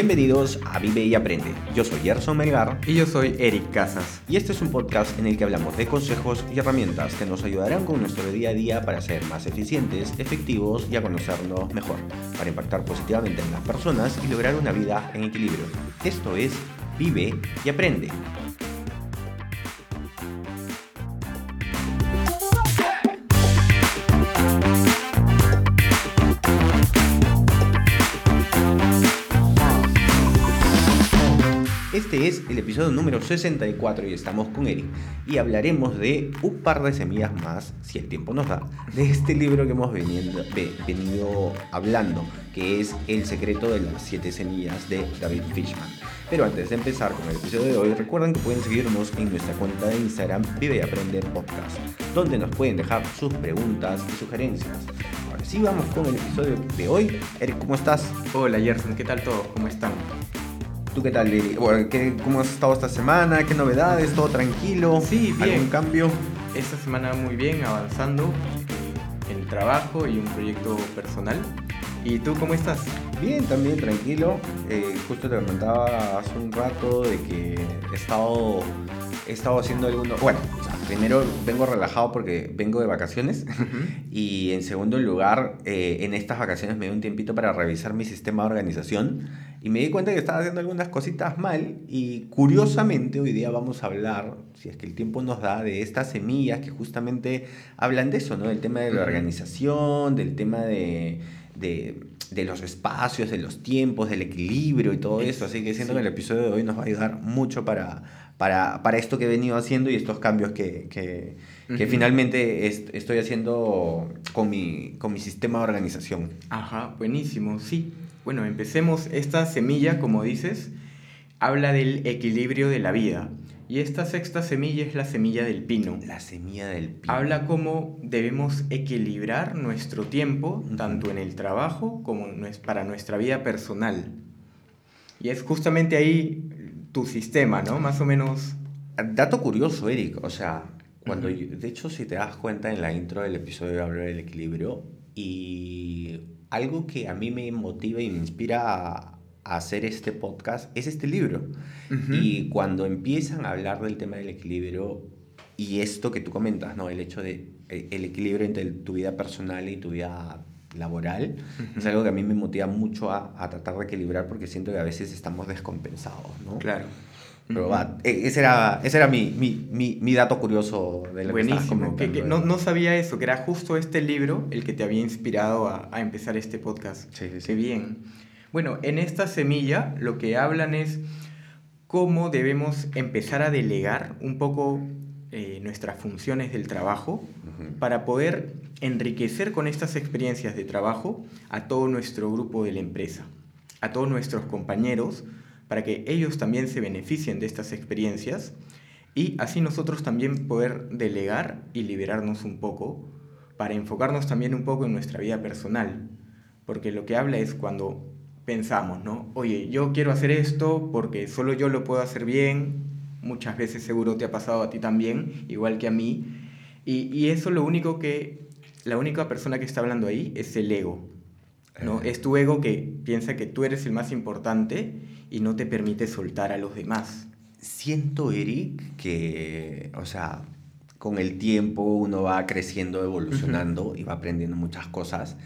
Bienvenidos a Vive y Aprende. Yo soy Gerson Melgar. Y yo soy Eric Casas. Y este es un podcast en el que hablamos de consejos y herramientas que nos ayudarán con nuestro día a día para ser más eficientes, efectivos y a conocernos mejor, para impactar positivamente en las personas y lograr una vida en equilibrio. Esto es Vive y Aprende. Este es el episodio número 64 y estamos con Eric y hablaremos de un par de semillas más, si el tiempo nos da, de este libro que hemos venido, hablando, que es El secreto de las siete semillas de David Fishman. Pero antes de empezar con el episodio de hoy, recuerden que pueden seguirnos en nuestra cuenta de Instagram Vive y Aprende Podcast, donde nos pueden dejar sus preguntas y sugerencias. Ahora sí, vamos con el episodio de hoy. Eric, ¿cómo estás? Hola Gerson, ¿qué tal todo? ¿Cómo están? ¿Tú qué tal, Lili? ¿Cómo has estado esta semana? ¿Qué novedades? ¿Todo tranquilo? Sí, bien. ¿Algún cambio? Esta semana muy bien, avanzando en trabajo y un proyecto personal. ¿Y tú cómo estás? Bien, también tranquilo. Eh, justo te comentaba hace un rato de que he estado, he estado haciendo algunos... Bueno, primero vengo relajado porque vengo de vacaciones y en segundo lugar, eh, en estas vacaciones me dio un tiempito para revisar mi sistema de organización y me di cuenta que estaba haciendo algunas cositas mal y curiosamente hoy día vamos a hablar, si es que el tiempo nos da, de estas semillas que justamente hablan de eso, ¿no? Del tema de la organización, del tema de, de, de los espacios, de los tiempos, del equilibrio y todo eso. Así que siento que el episodio de hoy nos va a ayudar mucho para, para, para esto que he venido haciendo y estos cambios que, que, que finalmente estoy haciendo con mi, con mi sistema de organización. Ajá, buenísimo, sí. Bueno, empecemos. Esta semilla, como dices, habla del equilibrio de la vida. Y esta sexta semilla es la semilla del pino. La semilla del pino. Habla cómo debemos equilibrar nuestro tiempo, tanto en el trabajo como para nuestra vida personal. Y es justamente ahí tu sistema, ¿no? Más o menos. Dato curioso, Eric. O sea, cuando de hecho, si te das cuenta en la intro del episodio hablo del equilibrio y algo que a mí me motiva y me inspira a, hacer este podcast es este libro. Y cuando empiezan a hablar del tema del equilibrio y esto que tú comentas, ¿no? El hecho de e, el equilibrio entre tu vida personal y tu vida laboral, es algo que a mí me motiva mucho a, a, tratar de equilibrar porque siento que a veces estamos descompensados, ¿no? Claro. Pero va, e, ese era, ese era mi, mi, mi, mi dato curioso de lo Buenísimo. Que, que no, no, sabía eso, que era justo este libro el que te había inspirado a, a empezar este podcast. Sí, sí, sí. Qué bien. Bueno, en esta semilla lo que hablan es cómo debemos empezar a delegar un poco eh, nuestras funciones del trabajo para poder enriquecer con estas experiencias de trabajo a todo nuestro grupo de la empresa, a todos nuestros compañeros, para que ellos también se beneficien de estas experiencias y así nosotros también poder delegar y liberarnos un poco para enfocarnos también un poco en nuestra vida personal. Porque lo que habla es cuando pensamos, ¿no? Oye, yo quiero hacer esto porque solo yo lo puedo hacer bien, muchas veces seguro te ha pasado a ti también, igual que a mí, y, y eso lo único que, la única persona que está hablando ahí es el ego, ¿no? Es tu ego que piensa que tú eres el más importante y no te permite soltar a los demás. Siento, Eric, que, o sea, con el tiempo uno va creciendo, evolucionando y va aprendiendo muchas cosas.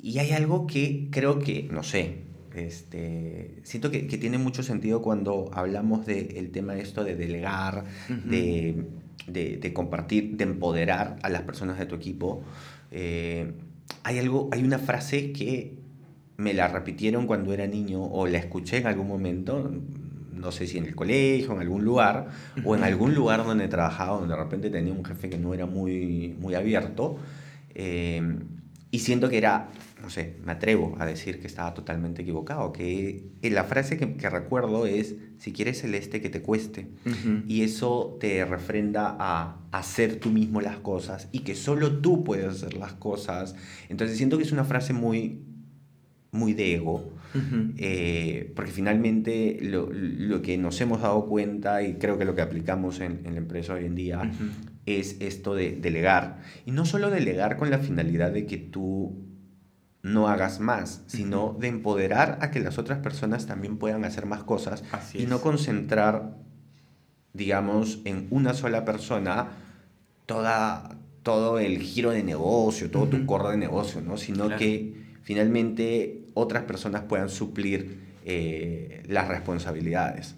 Y hay algo que creo que, no sé, este, siento que, que tiene mucho sentido cuando hablamos del tema de esto de delegar, de, de, de, compartir, de empoderar a las personas de tu equipo. Eh, hay, algo, hay una frase que me la repitieron cuando era niño o la escuché en algún momento, no sé si en el colegio, en algún lugar, o en algún lugar donde trabajaba, donde de repente tenía un jefe que no era muy, muy abierto, eh, y siento que era, no sé, me atrevo a decir que estaba totalmente equivocado, que la frase que, que recuerdo es, si quieres celeste, que te cueste, uh -huh. y eso te refrenda a hacer tú mismo las cosas, y que solo tú puedes hacer las cosas, entonces siento que es una frase muy muy de ego, uh -huh. eh, porque finalmente lo, lo, que nos hemos dado cuenta y creo que lo que aplicamos en, en la empresa hoy en día uh -huh. Es esto de delegar. Y no solo delegar con la finalidad de que tú no hagas más, sino de empoderar a que las otras personas también puedan hacer más cosas y no concentrar, digamos, en una sola persona toda, todo el giro de negocio, todo tu corro de negocio, ¿no? Sino que finalmente otras personas puedan suplir eh, las responsabilidades.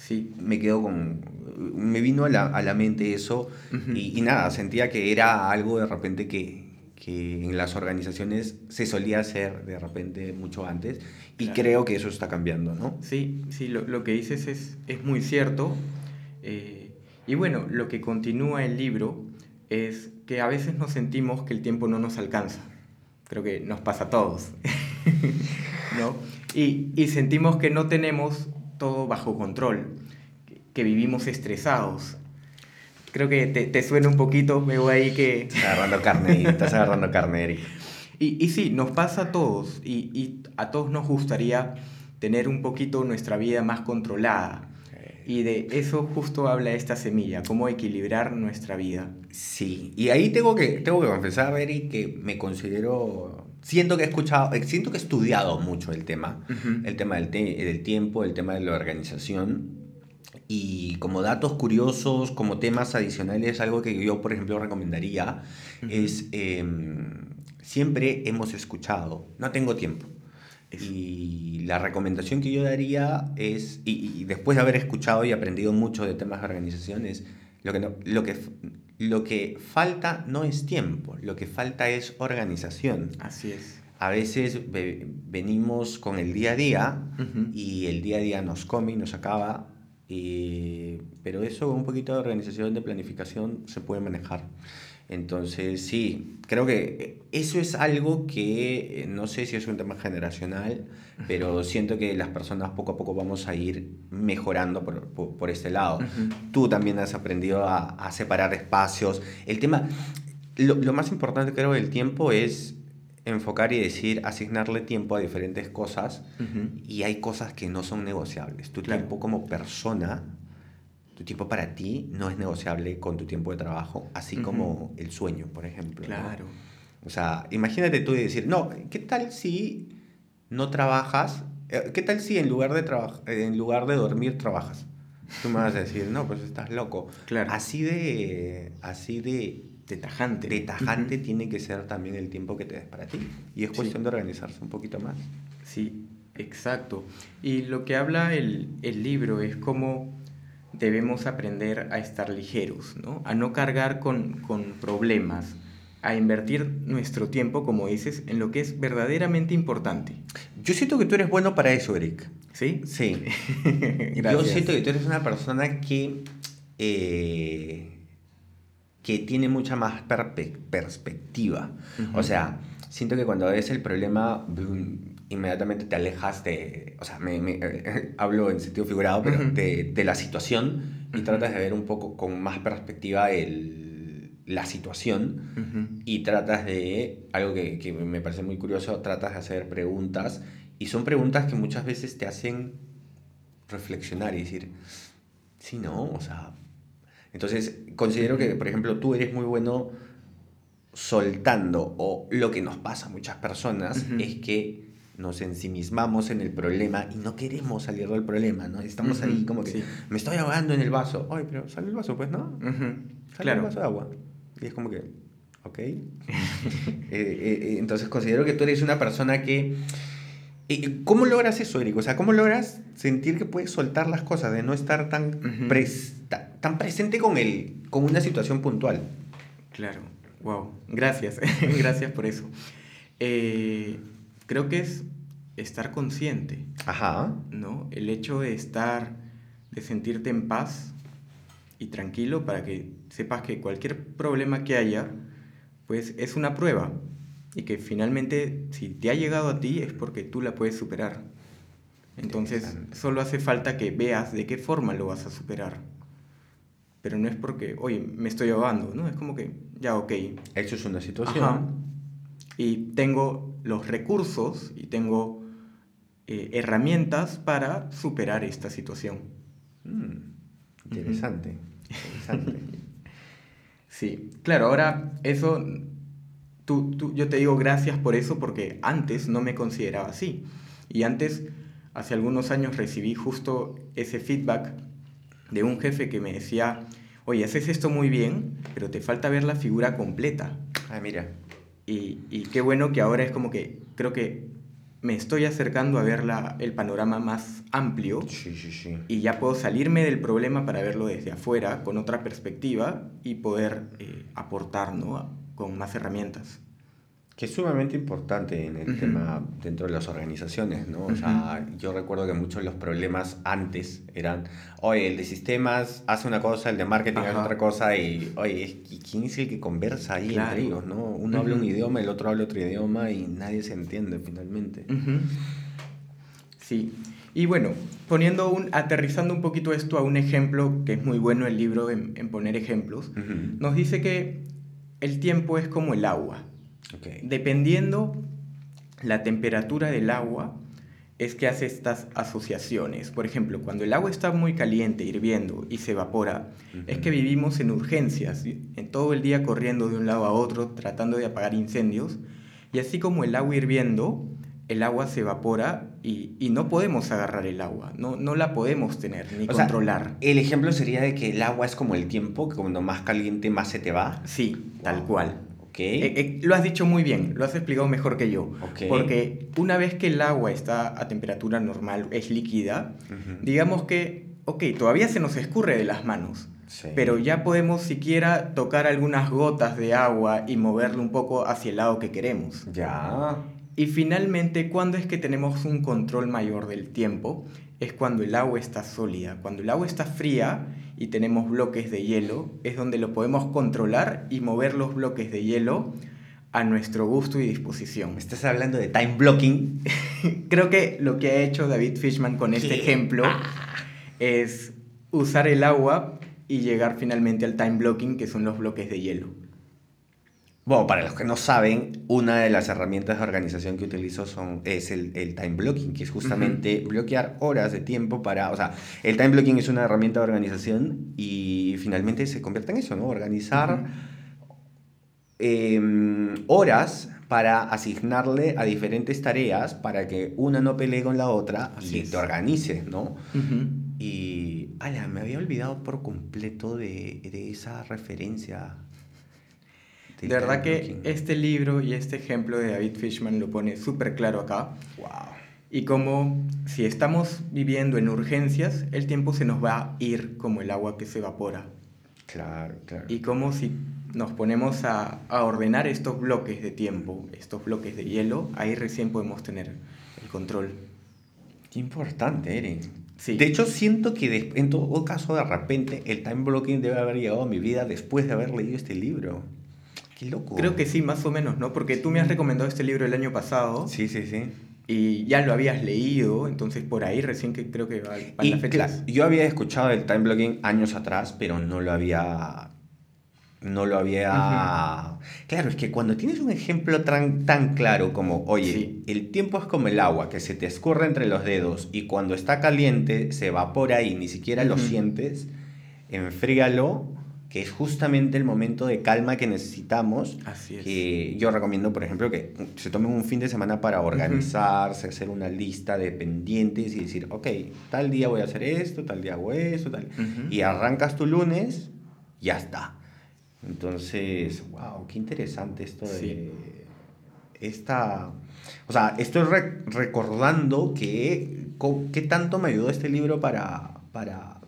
Sí. Me quedo con... Me vino a la, a la mente eso y, y, nada, sentía que era algo de repente que, que en las organizaciones se solía hacer de repente mucho antes y creo que eso está cambiando, ¿no? Sí, sí, lo, lo que dices es, es muy cierto. Eh, y bueno, lo que continúa el libro es que a veces nos sentimos que el tiempo no nos alcanza. Creo que nos pasa a todos. ¿no? Y, y, sentimos que no tenemos todo bajo control, que vivimos estresados, Creo que te, te suena un poquito, me voy ahí que... Estás agarrando carne, estás agarrando carne, Eric. Y, y sí, nos pasa a todos y, y, a todos nos gustaría tener un poquito nuestra vida más controlada. Y de eso justo habla esta semilla, cómo equilibrar nuestra vida. Sí, y ahí tengo que, tengo que confesar, Eric, que me considero... Siento que he escuchado, siento que he estudiado mucho el tema, el tema del, del tiempo, el tema de la organización, y como datos curiosos, como temas adicionales, algo que yo, por ejemplo, recomendaría es, em, siempre hemos escuchado, no tengo tiempo. Y la recomendación que yo daría es, y, después de haber escuchado y aprendido mucho de temas de organizaciones, lo que, lo, que, lo que falta no es tiempo, lo que falta es organización. Así es. A veces venimos con el día a día y el día a día nos come y nos acaba pero eso con un poquito de organización, de planificación, se puede manejar. Entonces, sí, creo que eso es algo que eh, no sé si es un tema generacional, pero siento que las personas poco a poco vamos a ir mejorando por, por, este lado. Tú también has aprendido a, a separar espacios. El tema, lo, lo, más importante creo del tiempo es enfocar y decir, asignarle tiempo a diferentes cosas y hay cosas que no son negociables. Tu tiempo como persona, tu tiempo para ti no es negociable con tu tiempo de trabajo, así como el sueño, por ejemplo. Claro. O sea, imagínate tú y decir, no, ¿qué tal si no trabajas? Eh, ¿Qué tal si en lugar de, en lugar de dormir trabajas? Tú me vas a decir, no, pues estás loco. Claro. Así de, así de de tajante. De tajante tiene que ser también el tiempo que te des para ti. Y es cuestión de organizarse un poquito más. Sí, exacto. Y lo que habla el, el libro es cómo debemos aprender a estar ligeros, ¿no? A no cargar con, con problemas, a invertir nuestro tiempo, como dices, en lo que es verdaderamente importante. Yo siento que tú eres bueno para eso, Eric. ¿Sí? Sí. Yo siento que tú eres una persona que eh, que tiene mucha más perspectiva. O sea, siento que cuando ves el problema, inmediatamente te alejas de, o sea, me, hablo en sentido figurado, pero de, de, la situación y tratas de ver un poco con más perspectiva el, la situación y tratas de, algo que, que me parece muy curioso, tratas de hacer preguntas y son preguntas que muchas veces te hacen reflexionar y decir, sí, no, o sea, entonces, considero que, por ejemplo, tú eres muy bueno soltando, o lo que nos pasa a muchas personas es que nos ensimismamos en el problema y no queremos salir del problema, ¿no? Estamos ahí como que me estoy ahogando en el vaso. Ay, pero sale el vaso, pues, ¿no? Sale el vaso de agua. Y es como que, ok. Eh, eh, eh, entonces considero que tú eres una persona que ¿Cómo logras eso, Eric? O sea, ¿cómo logras sentir que puedes soltar las cosas, de no estar tan, tan presente con, el, con una situación puntual? Claro, wow, gracias, gracias por eso. Creo que es estar consciente. Ajá. ¿No? El hecho de estar, de sentirte en paz y tranquilo para que sepas que cualquier problema que haya, pues es una prueba y que finalmente si te ha llegado a ti es porque tú la puedes superar. Entonces solo hace falta que veas de qué forma lo vas a superar. Pero no es porque, oye, me estoy ahogando, ¿no? Es como que, ya, ok. Eso es una situación. Y tengo los recursos y tengo eh, herramientas para superar esta situación. Mm, interesante, interesante. sí, claro, ahora eso tú, tú, yo te digo gracias por eso porque antes no me consideraba así. Y antes, hace algunos años, recibí justo ese feedback de un jefe que me decía, oye, haces esto muy bien, pero te falta ver la figura completa. Ah, mira. Y, y qué bueno que ahora es como que creo que me estoy acercando a ver la, el panorama más amplio Sí, sí, sí. y ya puedo salirme del problema para verlo desde afuera, con otra perspectiva y poder eh, aportar ¿no? con más herramientas. Que es sumamente importante en el tema dentro de las organizaciones, ¿no? O sea, yo recuerdo que muchos de los problemas antes eran, oye, el de sistemas hace una cosa, el de marketing hace otra cosa, y, oye, ¿y ¿quién es el que conversa ahí Claro. entre ellos, no? Uno habla un idioma, el otro habla otro idioma, y nadie se entiende finalmente. Sí. Y bueno, poniendo un, aterrizando un poquito esto a un ejemplo, que es muy bueno el libro en, en poner ejemplos, nos dice que el tiempo es como el agua. Dependiendo la temperatura del agua, es que hace estas asociaciones. Por ejemplo, cuando el agua está muy caliente, hirviendo y se evapora, es que vivimos en urgencias, en todo el día corriendo de un lado a otro, tratando de apagar incendios. Y así como el agua hirviendo, el agua se evapora y, y no podemos agarrar el agua, no, no la podemos tener ni O sea, controlar. el ejemplo sería de que el agua es como el tiempo, que cuando más caliente más se te va. Sí, tal cual. Eh, eh, lo has dicho muy bien, lo has explicado mejor que yo. Porque una vez que el agua está a temperatura normal, es líquida, digamos que, ok, todavía se nos escurre de las manos, Sí. pero ya podemos siquiera tocar algunas gotas de agua y moverlo un poco hacia el lado que queremos. Ya. Y finalmente, ¿cuándo es que tenemos un control mayor del tiempo? Es cuando el agua está sólida. Cuando el agua está fría y tenemos bloques de hielo, es donde lo podemos controlar y mover los bloques de hielo a nuestro gusto y disposición. Estás hablando de time blocking. Creo que lo que ha hecho David Fishman con este ejemplo es usar el agua y llegar finalmente al time blocking, que son los bloques de hielo. Bueno, para los que no saben, una de las herramientas de organización que utilizo son, es el, el time blocking, que es justamente bloquear horas de tiempo para... O sea, el time blocking es una herramienta de organización y finalmente se convierte en eso, ¿no? Organizar em, horas para asignarle a diferentes tareas para que una no pelee con la otra Así y es. te organices, ¿no? Ujú. Y, ala, me había olvidado por completo de, de esa referencia. De verdad que este libro y este ejemplo de David Fishman lo pone súper claro acá. Wow. Y como si estamos viviendo en urgencias, el tiempo se nos va a ir como el agua que se evapora. Claro, claro. Y como si nos ponemos a, a ordenar estos bloques de tiempo, estos bloques de hielo, ahí recién podemos tener el control. Qué importante, Eren. Sí. De hecho, siento que en todo caso, de repente, el time blocking debe haber llegado a mi vida después de haber leído este libro. Qué loco. Creo que sí, más o menos, ¿no? Porque tú me has recomendado este libro el año pasado Sí, sí, sí. y ya lo habías leído, entonces por ahí recién que creo que va- van Y las fechas. yo había escuchado el time blocking años atrás, pero no lo había. No lo había. Claro, es que cuando tienes un ejemplo tan, tan claro como, oye, Sí. el tiempo es como el agua que se te escurre entre los dedos y cuando está caliente se evapora y ni siquiera lo Ujú. sientes, enfríalo, que es justamente el momento de calma que necesitamos. Así es. Que yo recomiendo, por ejemplo, que se tomen un fin de semana para organizarse, hacer una lista de pendientes y decir, ok, tal día voy a hacer esto, tal día hago esto, tal. Ujú. Y arrancas tu lunes, ya está. Entonces, wow, qué interesante esto de Sí. esta... O sea, estoy re- recordando que qué tanto me ayudó este libro para, para,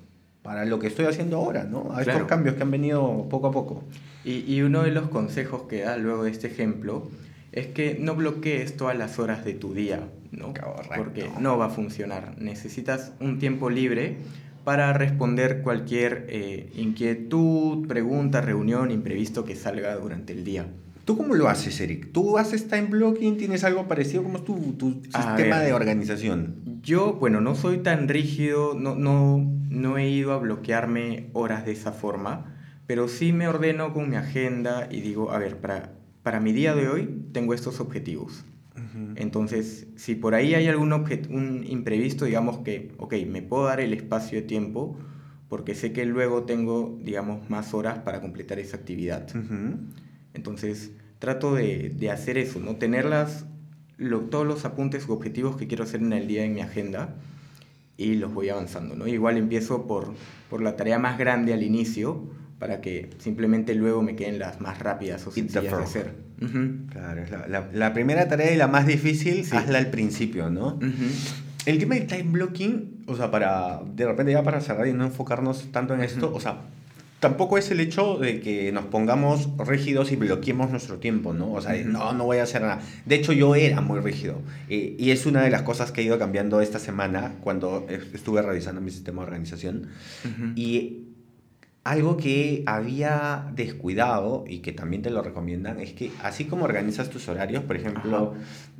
para lo que estoy haciendo ahora, ¿no? A estos cambios que han venido poco a poco. Y, y uno de los consejos que da luego de este ejemplo es que no bloquees todas las horas de tu día, ¿no? Correcto. Porque no va a funcionar. Necesitas un tiempo libre para responder cualquier eh, inquietud, pregunta, reunión, imprevisto que salga durante el día. ¿Tú cómo lo haces, Eric? ¿Tú haces time blocking? ¿Tienes algo parecido? ¿Cómo es tu, tu sistema ver. de organización? Yo, bueno, no soy tan rígido, no, no, no he ido a bloquearme horas de esa forma, pero sí me ordeno con mi agenda y digo, a ver, para, para mi día de hoy tengo estos objetivos. Entonces, si por ahí hay algún un imprevisto, digamos que, ok, me puedo dar el espacio de tiempo porque sé que luego tengo, digamos, más horas para completar esa actividad. Ujú. Entonces, trato de, de hacer eso, ¿no? Tener las, lo- todos los apuntes u objetivos que quiero hacer en el día en mi agenda y los voy avanzando, ¿no? Igual empiezo por, por la tarea más grande al inicio para que simplemente luego me queden las más rápidas o sencillas de hacer. Ujú, Claro, es la, la- la primera tarea y la más difícil, Sí. hazla al principio, ¿no? El tema del time blocking, o sea, para de repente ya para cerrar y no enfocarnos tanto en esto, o sea, tampoco es el hecho de que nos pongamos rígidos y bloqueemos nuestro tiempo, ¿no? O sea, no, no voy a hacer nada. De hecho, yo era muy rígido. eh, y es una de las cosas que he ido cambiando esta semana cuando est- estuve revisando mi sistema de organización. Y algo que había descuidado y que también te lo recomiendan es que así como organizas tus horarios, por ejemplo,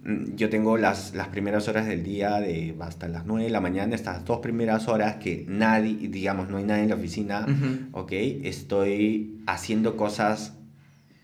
yo tengo las, las primeras horas del día de hasta las 9 de la mañana, estas dos primeras horas que nadie, digamos, no hay nadie en la oficina. ¿ok? Estoy haciendo cosas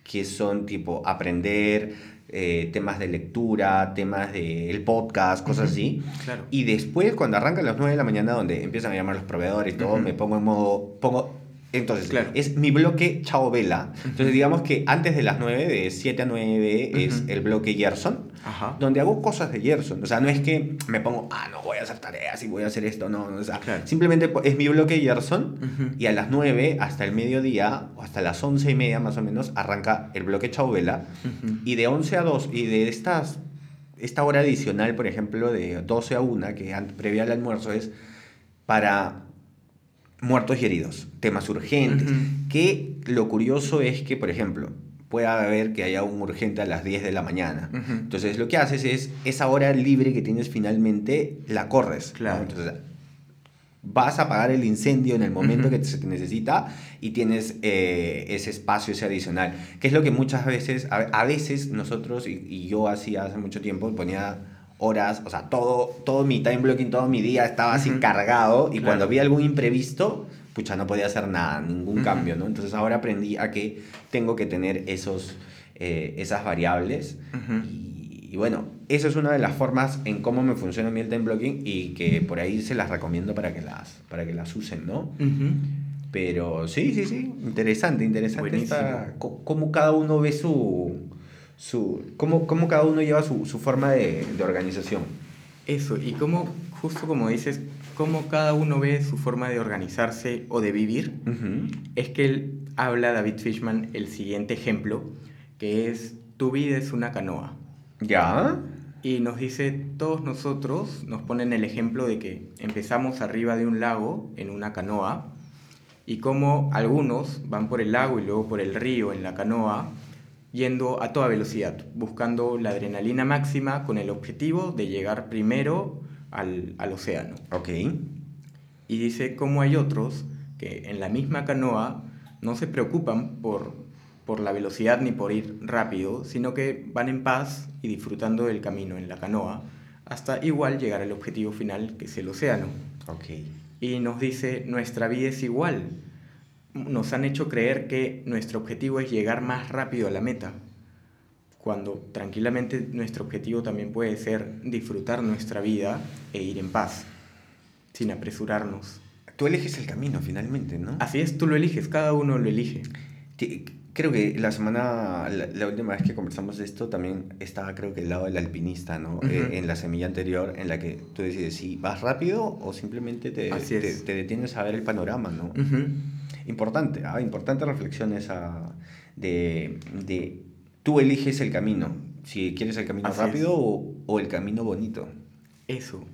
que son tipo aprender, eh, temas de lectura, temas del podcast, cosas así. Claro. Y después, cuando arrancan las 9 de la mañana, donde empiezan a llamar los proveedores y todo, me pongo en modo. Pongo, entonces, Claro. es mi bloque chao vela. Entonces, digamos que antes de las 9, de 7 a 9, es Ujú. el bloque Gerson, Ajá. donde hago cosas de Gerson. O sea, no es que me pongo, ah, no voy a hacer tareas y voy a hacer esto, no. O sea, Claro. simplemente es mi bloque Gerson. Ujú. Y a las 9 hasta el mediodía, o hasta las 11 y media más o menos, arranca el bloque chao vela. Ujú. Y de 11 a 2, y de estas, esta hora adicional, por ejemplo, de 12 a 1, que previa al almuerzo, es para muertos y heridos, temas urgentes. Que lo curioso es que, por ejemplo, pueda haber que haya un urgente a las 10 de la mañana. Ujú. Entonces, lo que haces es, esa hora libre que tienes finalmente, la corres. ¿no? Claro. Entonces, vas a apagar el incendio en el momento Ujú. que se te necesita y tienes eh, ese espacio, ese adicional. Que es lo que muchas veces, a, a veces nosotros, y, y yo hacía hace mucho tiempo, ponía horas, o sea, todo, todo mi time blocking, todo mi día estaba así Ujú. cargado y Claro. cuando había algún imprevisto, pucha, no podía hacer nada, ningún cambio, ¿no? Entonces ahora aprendí a que tengo que tener esos, eh, esas variables y, y bueno, eso es una de las formas en cómo me funciona el time blocking y que por ahí se las recomiendo para que las, para que las usen, ¿no? Pero sí, sí, sí, interesante, interesante esta- cómo cada uno ve su, su cómo, cómo cada uno lleva su, su forma de, de organización. Eso, y cómo, justo como dices, cómo cada uno ve su forma de organizarse o de vivir, es que él habla, David Fishman, el siguiente ejemplo, que es, tu vida es una canoa. ¿Ya? Y nos dice, todos nosotros nos ponen el ejemplo de que empezamos arriba de un lago en una canoa y como algunos van por el lago y luego por el río en la canoa yendo a toda velocidad, buscando la adrenalina máxima con el objetivo de llegar primero al, al océano. Ok. Y dice cómo hay otros que en la misma canoa no se preocupan por, por la velocidad ni por ir rápido, sino que van en paz y disfrutando del camino en la canoa hasta igual llegar al objetivo final que es el océano. Ok. Y nos dice, nuestra vida es igual. Nos han hecho creer que nuestro objetivo es llegar más rápido a la meta, cuando tranquilamente nuestro objetivo también puede ser disfrutar nuestra vida e ir en paz, sin apresurarnos. Tú eliges el camino finalmente, ¿no? Así es, tú lo eliges, cada uno lo elige. Creo que la semana, la, la última vez que conversamos de esto, también estaba creo que el lado del alpinista, ¿no? Eh, en la semilla anterior, en la que tú decides si vas rápido o simplemente te, te, es. te detienes a ver el panorama, ¿no? Ujú. Importante, ah, importante reflexión esa de, de tú eliges el camino, si quieres el camino Así rápido o, o el camino bonito. Eso.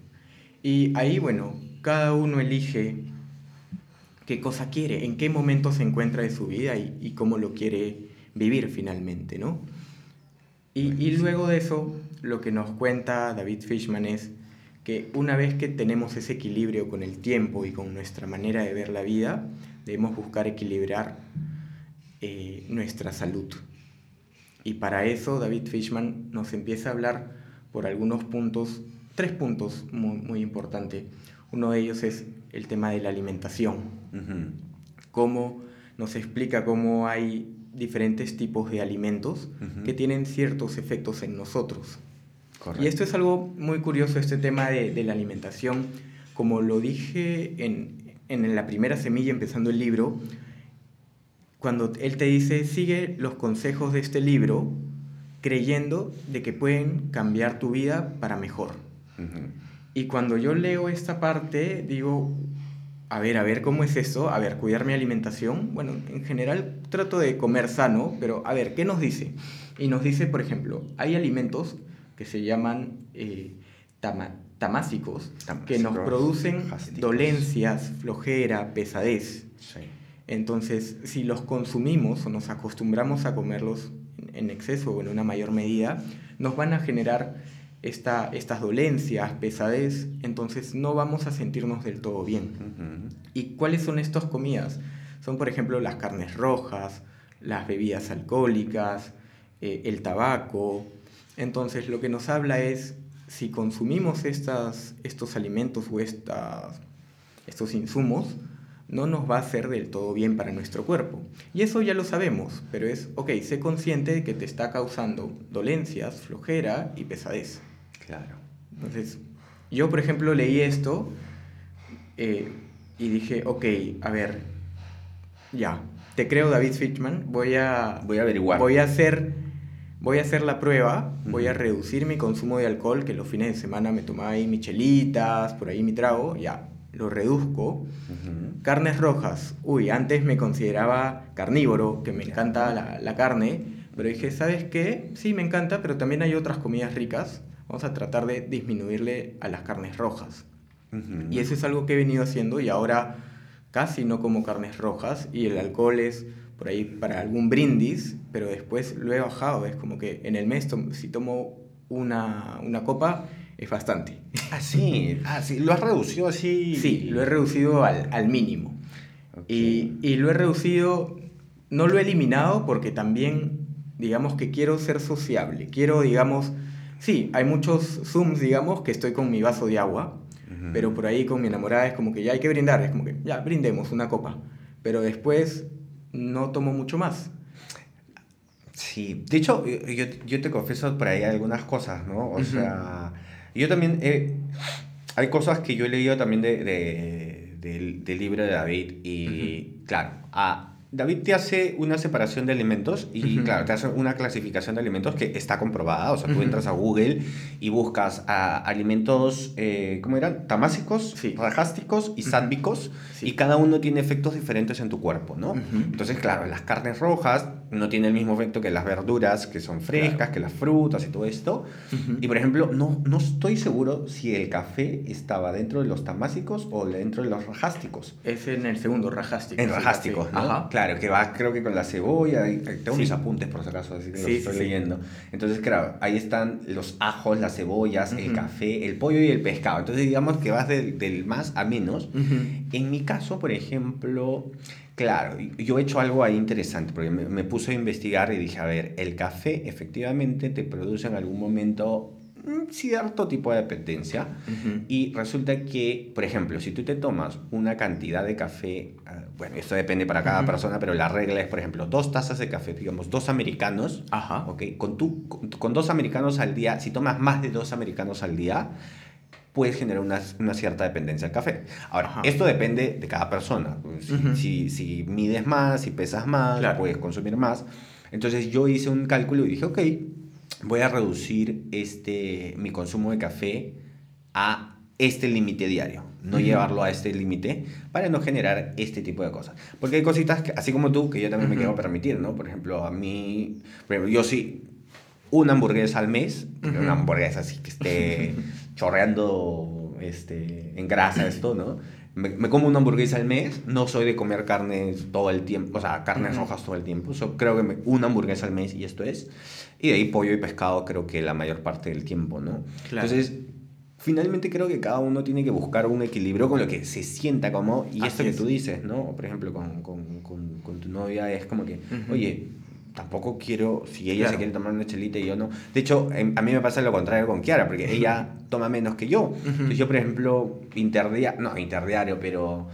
Y ahí, bueno, cada uno elige qué cosa quiere, en qué momento se encuentra de su vida y, y cómo lo quiere vivir finalmente, ¿no? Y, y luego de eso, lo que nos cuenta David Fishman es que una vez que tenemos ese equilibrio con el tiempo y con nuestra manera de ver la vida, debemos buscar equilibrar eh, nuestra salud. Y para eso David Fishman nos empieza a hablar por algunos puntos, tres puntos muy, muy importantes. Uno de ellos es el tema de la alimentación, Ujú. cómo nos explica cómo hay diferentes tipos de alimentos Ujú. que tienen ciertos efectos en nosotros. Correcto. Y esto es algo muy curioso, este tema de, de la alimentación. Como lo dije en, en la primera semilla, empezando el libro, cuando él te dice, sigue los consejos de este libro, creyendo de que pueden cambiar tu vida para mejor. Y cuando yo leo esta parte, digo, a ver, a ver, ¿cómo es eso? A ver, cuidar mi alimentación. Bueno, en general trato de comer sano, pero a ver, ¿qué nos dice? Y nos dice, por ejemplo, hay alimentos que se llaman eh, tamásicos, que nos producen dolencias, flojera, pesadez. Entonces, si los consumimos o nos acostumbramos a comerlos en exceso o en una mayor medida, nos van a generar esta, estas dolencias, pesadez, entonces no vamos a sentirnos del todo bien. ¿Y cuáles son estas comidas? Son, por ejemplo, las carnes rojas, las bebidas alcohólicas, eh, el tabaco. Entonces, lo que nos habla es, si consumimos estas, estos alimentos o estas, estos insumos, no nos va a hacer del todo bien para nuestro cuerpo. Y eso ya lo sabemos, pero es, ok, sé consciente de que te está causando dolencias, flojera y pesadez. Claro. Entonces, yo, por ejemplo, leí esto eh, y dije, ok, a ver, ya, te creo David Fitchman, voy a... Voy a averiguar. Voy a hacer, voy a hacer la prueba, voy a reducir mi consumo de alcohol, que los fines de semana me tomaba ahí michelitas, por ahí mi trago, ya, lo reduzco. Carnes rojas, uy, antes me consideraba carnívoro, que me encanta la, la carne, pero dije, ¿sabes qué? Sí, me encanta, pero también hay otras comidas ricas vamos a tratar de disminuirle a las carnes rojas. Y eso es algo que he venido haciendo y ahora casi no como carnes rojas y el alcohol es por ahí para algún brindis, pero después lo he bajado. Es como que en el mes si tomo una, una copa es bastante. Ah, sí, ah, sí, lo has reducido así. Sí, lo he reducido al, al mínimo. Y, y lo he reducido, no lo he eliminado porque también, digamos que quiero ser sociable, quiero, digamos, Sí, hay muchos Zooms, digamos, que estoy con mi vaso de agua, pero por ahí con mi enamorada es como que ya hay que brindar, es como que ya brindemos una copa, pero después no tomo mucho más. Sí, de hecho, yo, yo te confieso por ahí algunas cosas, ¿no? O sea, yo también, hay cosas que yo he leído también de, de, del, libro de David y, claro, a David te hace una separación de alimentos y, claro, te hace una clasificación de alimentos que está comprobada. O sea, tú entras a Google y buscas a alimentos, eh, ¿cómo eran? Tamásicos, sí. rajásticos y sándvicos. Y cada uno tiene efectos diferentes en tu cuerpo, ¿no? Entonces, claro, las carnes rojas no tienen el mismo efecto que las verduras, que son frescas, que las frutas y todo esto. Y, por ejemplo, no, no estoy seguro si el café estaba dentro de los tamásicos o dentro de los rajásticos. Es en el segundo, rajástico. En rajásticos, ¿no? Ajá. Claro Claro, que va creo que con la cebolla, tengo mis apuntes por si acaso, así que lo estoy leyendo. Entonces, claro, ahí están los ajos, las cebollas, el café, el pollo y el pescado. Entonces, digamos que vas del, más a menos. En mi caso, por ejemplo, claro, yo he hecho algo ahí interesante, porque me, me puse a investigar y dije, a ver, el café efectivamente te produce en algún momento cierto tipo de dependencia. Y resulta que, por ejemplo, si tú te tomas una cantidad de café, ah, bueno, esto depende para cada persona, pero la regla es, por ejemplo, dos tazas de café, digamos, dos americanos, Ajá. Con, tú, con, dos americanos al día, si tomas más de dos americanos al día, puedes generar una, una cierta dependencia al café. Ahora, esto depende de cada persona. Si, si, mides más, si pesas más, puedes consumir más. Entonces yo hice un cálculo y dije, ok, voy a reducir este, mi consumo de café a este límite diario, no llevarlo a este límite para no generar este tipo de cosas. Porque hay cositas, que, así como tú, que yo también me quiero permitir, ¿no? Por ejemplo, a mí, yo sí, una hamburguesa al mes, una hamburguesa así que esté chorreando este, en grasa esto, ¿no? Me, como una hamburguesa al mes, no soy de comer carnes todo el tiempo, o sea, carnes rojas todo el tiempo, creo que una hamburguesa al mes y esto es. Y de ahí pollo y pescado creo que la mayor parte del tiempo, ¿no? Entonces, finalmente creo que cada uno tiene que buscar un equilibrio con lo que se sienta como, y esto que tú dices, ¿no? Por ejemplo, con, con, con, tu novia es como que, oye, tampoco quiero, si ella se quiere tomar una chelita y yo no. De hecho, a mí me pasa lo contrario con Kiara, porque ella toma menos que yo. Entonces yo, por ejemplo, interdiario, no, interdiario, pero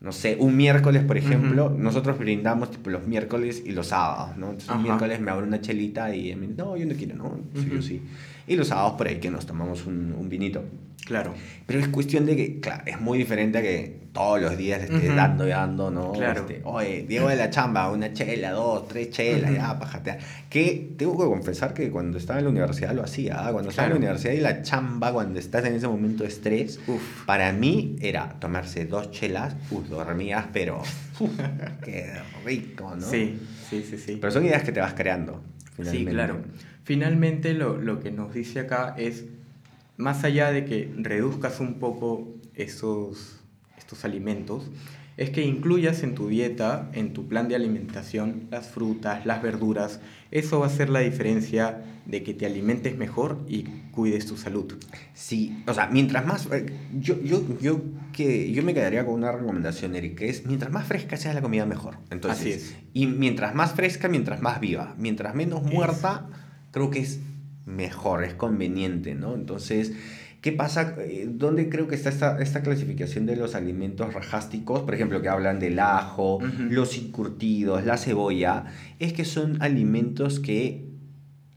no sé, un miércoles, por ejemplo, nosotros brindamos tipo los miércoles y los sábados, ¿no? Entonces, un miércoles me abro una chelita y me no, yo no quiero, no, sí, yo sí. Y los sábados por ahí que nos tomamos un, un vinito. Claro. Pero es cuestión de que, claro, es muy diferente a que todos los días estés dando y dando, ¿no? Claro. Este, Oye, Diego de la chamba, una chela, dos, tres chelas, ya, pajatea. Que tengo que confesar que cuando estaba en la universidad lo hacía. ¿ah? Cuando estaba en la universidad y la chamba, cuando estás en ese momento de estrés, Uf. para mí era tomarse dos chelas, uf, dormías, pero uf, qué rico, ¿no? Sí, sí, sí, sí. Pero son ideas que te vas creando. Sí, finalmente. claro. Finalmente lo, lo que nos dice acá es, más allá de que reduzcas un poco esos, estos alimentos, es que incluyas en tu dieta, en tu plan de alimentación, las frutas, las verduras. Eso va a hacer la diferencia de que te alimentes mejor y cuides tu salud. Sí, o sea, mientras más... eh, Yo, yo, yo, que, yo me quedaría con una recomendación, Eric, que es mientras más fresca sea la comida, mejor. Entonces, Así es. Y mientras más fresca, mientras más viva. Mientras menos Es. muerta, creo que es mejor, es conveniente, ¿no? Entonces, ¿qué pasa? Eh, ¿Dónde creo que está esta, esta clasificación de los alimentos rajásticos? Por ejemplo, que hablan del ajo, los encurtidos, la cebolla. Es que son alimentos que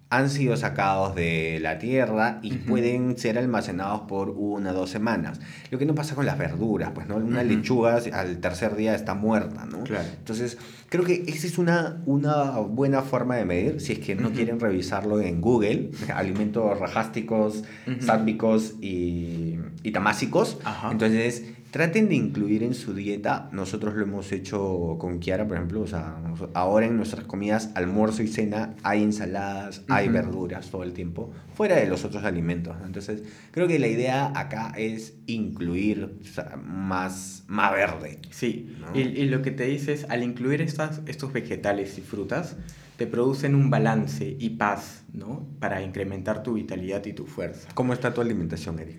han sido sacados de la tierra y pueden ser almacenados por una o dos semanas. Lo que no pasa con las verduras, pues, ¿no? Una lechuga al tercer día está muerta, ¿no? Claro. Entonces, creo que esa es una, una buena forma de medir, si es que no quieren revisarlo en Google, alimentos rajásticos, Ujú. sádmicos y, y tamásicos. Ajá. Entonces, traten de incluir en su dieta, nosotros lo hemos hecho con Kiara, por ejemplo, o sea, ahora en nuestras comidas, almuerzo y cena, hay ensaladas, hay Ujú. verduras todo el tiempo, fuera de los otros alimentos. ¿no? Entonces, creo que la idea acá es incluir o sea, más, más verde. Sí, ¿no? y, y lo que te dice es, al incluir estas, estos vegetales y frutas, te producen un balance y paz, ¿no? Para incrementar tu vitalidad y tu fuerza. ¿Cómo está tu alimentación, Eric?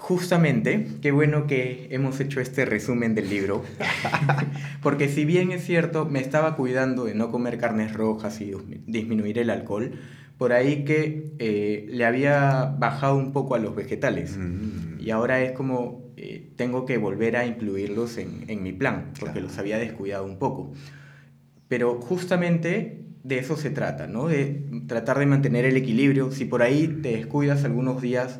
Justamente, qué bueno que hemos hecho este resumen del libro, porque si bien es cierto, me estaba cuidando de no comer carnes rojas y dismi- disminuir el alcohol, por ahí que eh, le había bajado un poco a los vegetales. Mm. Y ahora es como, eh, tengo que volver a incluirlos en, en mi plan, porque Claro. los había descuidado un poco. Pero justamente de eso se trata, ¿no? De tratar de mantener el equilibrio. Si por ahí te descuidas algunos días,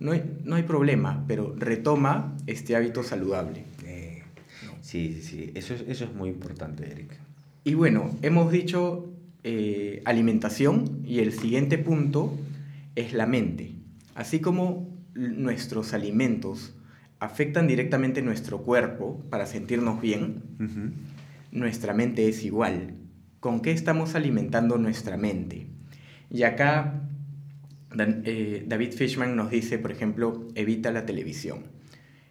no hay, no hay problema, pero retoma este hábito saludable. Eh, sí, sí, sí. Eso es, eso es muy importante, Eric. Y bueno, hemos dicho eh, alimentación y el siguiente punto es la mente. Así como nuestros alimentos afectan directamente nuestro cuerpo para sentirnos bien, nuestra mente es igual. ¿Con qué estamos alimentando nuestra mente? Y acá Dan- eh, David Fishman nos dice, por ejemplo, evita la televisión.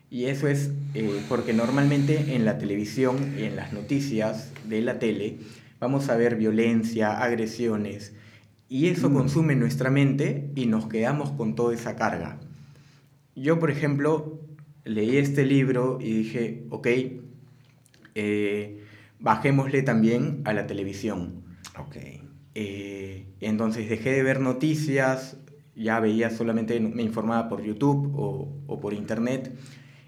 Y eso es eh, porque normalmente en la televisión y en las noticias de la tele vamos a ver violencia, agresiones, y eso Mm. consume nuestra mente y nos quedamos con toda esa carga. Yo, por ejemplo, leí este libro y dije, ok, eh, bajémosle también a la televisión. Ok. Eh, entonces dejé de ver noticias, ya veía solamente, me informaba por YouTube o, o por internet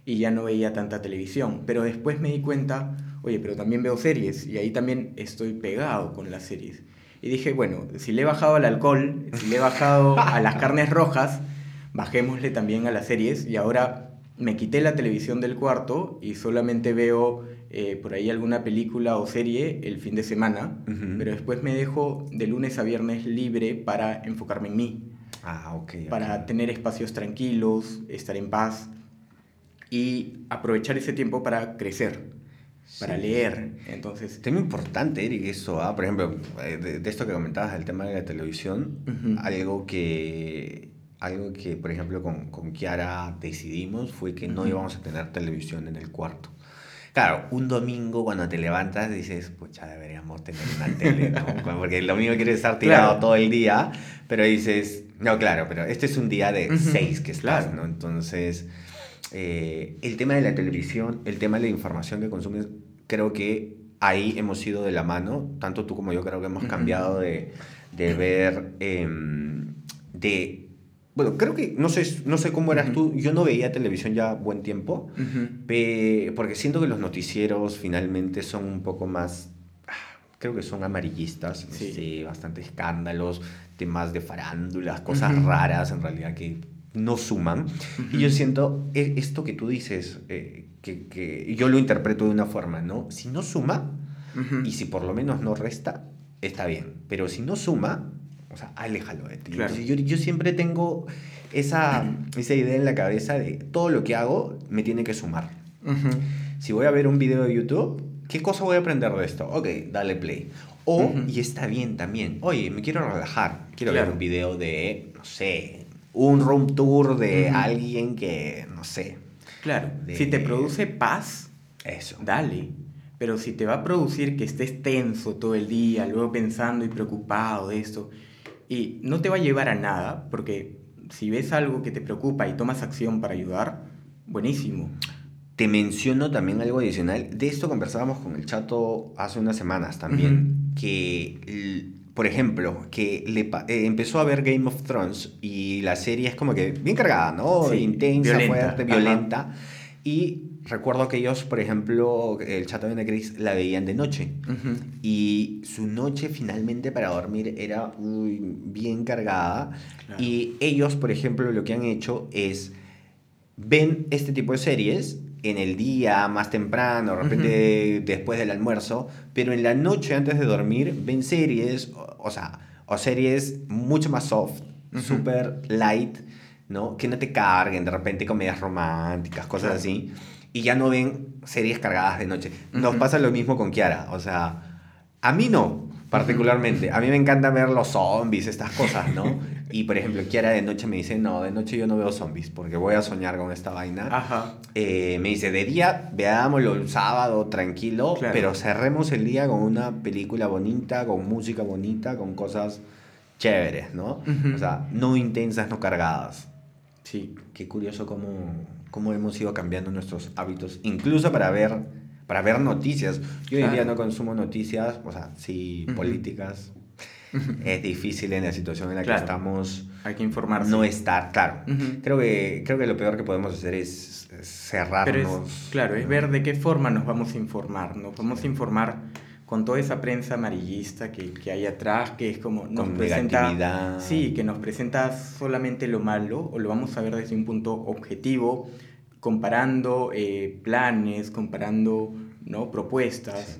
y ya no veía tanta televisión. Pero después me di cuenta, oye, pero también veo series y ahí también estoy pegado con las series. Y dije, bueno, si le he bajado al alcohol, si le he bajado a las carnes rojas, bajémosle también a las series y ahora me quité la televisión del cuarto y solamente veo eh, por ahí alguna película o serie el fin de semana, Ujú. pero después me dejo de lunes a viernes libre para enfocarme en mí, Ah, para tener espacios tranquilos, estar en paz y aprovechar ese tiempo para crecer, para Sí. leer. Entonces, Tema importante, Eric, eso, ¿ah? por ejemplo, eh, de, de esto que comentabas, el tema de la televisión, Ujú. algo que, algo que, por ejemplo, con, con Kiara decidimos fue que no íbamos a tener televisión en el cuarto. Claro, un domingo cuando te levantas dices, pucha, deberíamos tener una tele, ¿no? Porque el domingo quieres estar tirado Claro. todo el día, pero dices, no, claro, pero este es un día de seis que estás, claro. ¿no? Entonces, eh, el tema de la televisión, el tema de la información que consumes, creo que ahí hemos ido de la mano, tanto tú como yo creo que hemos cambiado de, de ver, em, de... Bueno, creo que, no sé, no sé cómo eras Ujú. tú, yo no veía televisión ya buen tiempo, ujú, pe- porque siento que los noticieros finalmente son un poco más, ah, creo que son amarillistas, no Sí. sé, bastante escándalos, temas de farándulas, cosas Ujú. raras en realidad que no suman. Y yo siento e, esto que tú dices, eh, que, que, yo lo interpreto de una forma, ¿no? Si no suma y si por lo menos no resta, está bien. Pero si no suma, o sea, aléjalo de ti. Yo, yo, siempre tengo esa, esa idea en la cabeza de todo lo que hago me tiene que sumar. Si voy a ver un video de YouTube, ¿qué cosa voy a aprender de esto? Ok, dale play. O, y está bien también, oye, me quiero relajar, quiero ver un video de, no sé, un room tour de alguien que, no sé. Claro, si te produce paz, eso. Dale. Pero si te va a producir que estés tenso todo el día, luego pensando y preocupado de esto, y no te va a llevar a nada, porque si ves algo que te preocupa y tomas acción para ayudar, buenísimo. Te menciono también algo adicional. De esto conversábamos con el chato hace unas semanas también. Que, por ejemplo, que le eh, empezó a ver Game of Thrones y la serie es como que bien cargada, ¿no? Intensa, fuerte, violenta. Y recuerdo que ellos, por ejemplo, el chato de Cris la veían de noche. Y su noche finalmente para dormir era bien cargada. Y ellos, por ejemplo, lo que han hecho es ven este tipo de series en el día más temprano, de repente después del almuerzo, pero en la noche antes de dormir ven series, o, sea, o series mucho más soft, super light, ¿no? Que no te carguen de repente comedias románticas, cosas así, y ya no ven series cargadas de noche. Nos pasa lo mismo con Kiara, o sea, a mí no, particularmente. A mí me encanta ver los zombies, estas cosas, ¿no? Y por ejemplo, Kiara de noche me dice, no, de noche yo no veo zombies porque voy a soñar con esta vaina. Ajá. Eh, me dice, de día veámoslo el sábado tranquilo, pero cerremos el día con una película bonita, con música bonita, con cosas chéveres, ¿no? O sea, no intensas, no cargadas. Sí. Qué curioso cómo, cómo hemos ido cambiando nuestros hábitos, incluso para ver para ver noticias. Yo diría no consumo noticias, o sea, sí, políticas. Es difícil en la situación en la que estamos. Hay que informarse. No estar, claro. creo, que, creo que lo peor que podemos hacer es cerrarnos. claro, es ver de qué forma nos vamos a informar. Nos vamos a informar con toda esa prensa amarillista que, que hay atrás, que es como nos presenta, sí, que nos presenta solamente lo malo o lo vamos a ver desde un punto objetivo, comparando eh, planes, comparando ¿no? propuestas.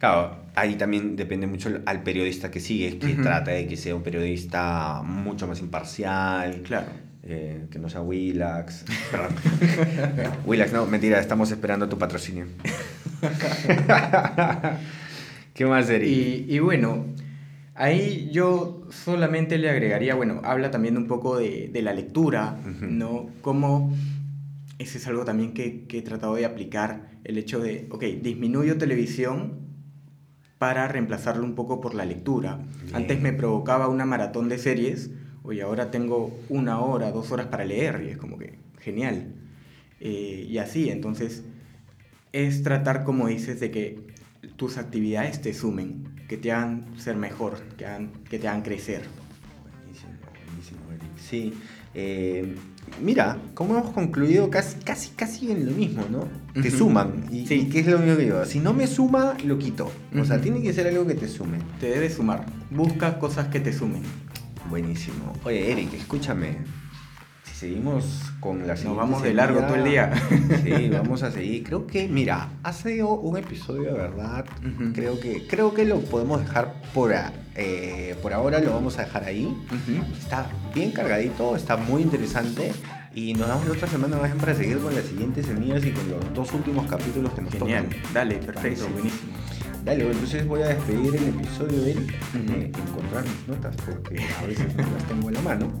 Claro, ahí también depende mucho al periodista que sigue, que trata de que sea un periodista mucho más imparcial. Claro. Eh, que no sea Willax. Willax, no, mentira, estamos esperando tu patrocinio. ¿Qué más sería? Y, y, bueno, ahí yo solamente le agregaría, bueno, habla también un poco de, de la lectura, ¿no? Cómo ese es algo también que, he tratado de aplicar, el hecho de, ok, disminuyo televisión para reemplazarlo un poco por la lectura. Antes me provocaba una maratón de series, hoy ahora tengo una hora, dos horas para leer, y es como que genial. Eh, y así, entonces, es tratar, como dices, de que tus actividades te sumen, que te hagan ser mejor, que, que te hagan crecer. Buenísimo, buenísimo, Sí. Eh, mira, como hemos concluido casi, casi, casi en lo mismo, ¿no? Te suman. Y, sí. ¿qué es lo mismo que digo? Si no me suma, lo quito. O sea, tiene que ser algo que te sume. Te debe sumar. Busca cosas que te sumen. Buenísimo. Oye, Eric, escúchame. Seguimos con la Nos vamos de largo todo el día. Sí, vamos a seguir. Creo que, mira, ha sido un episodio de verdad. creo, que, creo que lo podemos dejar por, eh, por ahora, lo vamos a dejar ahí. Está bien cargadito, está muy interesante. Y nos damos la otra semana más para seguir con las siguientes semillas y con los dos últimos capítulos que nos Genial. Dale, perfecto, buenísimo. Dale, entonces voy a despedir el episodio de él, encontrar mis notas porque a veces no las tengo en la mano.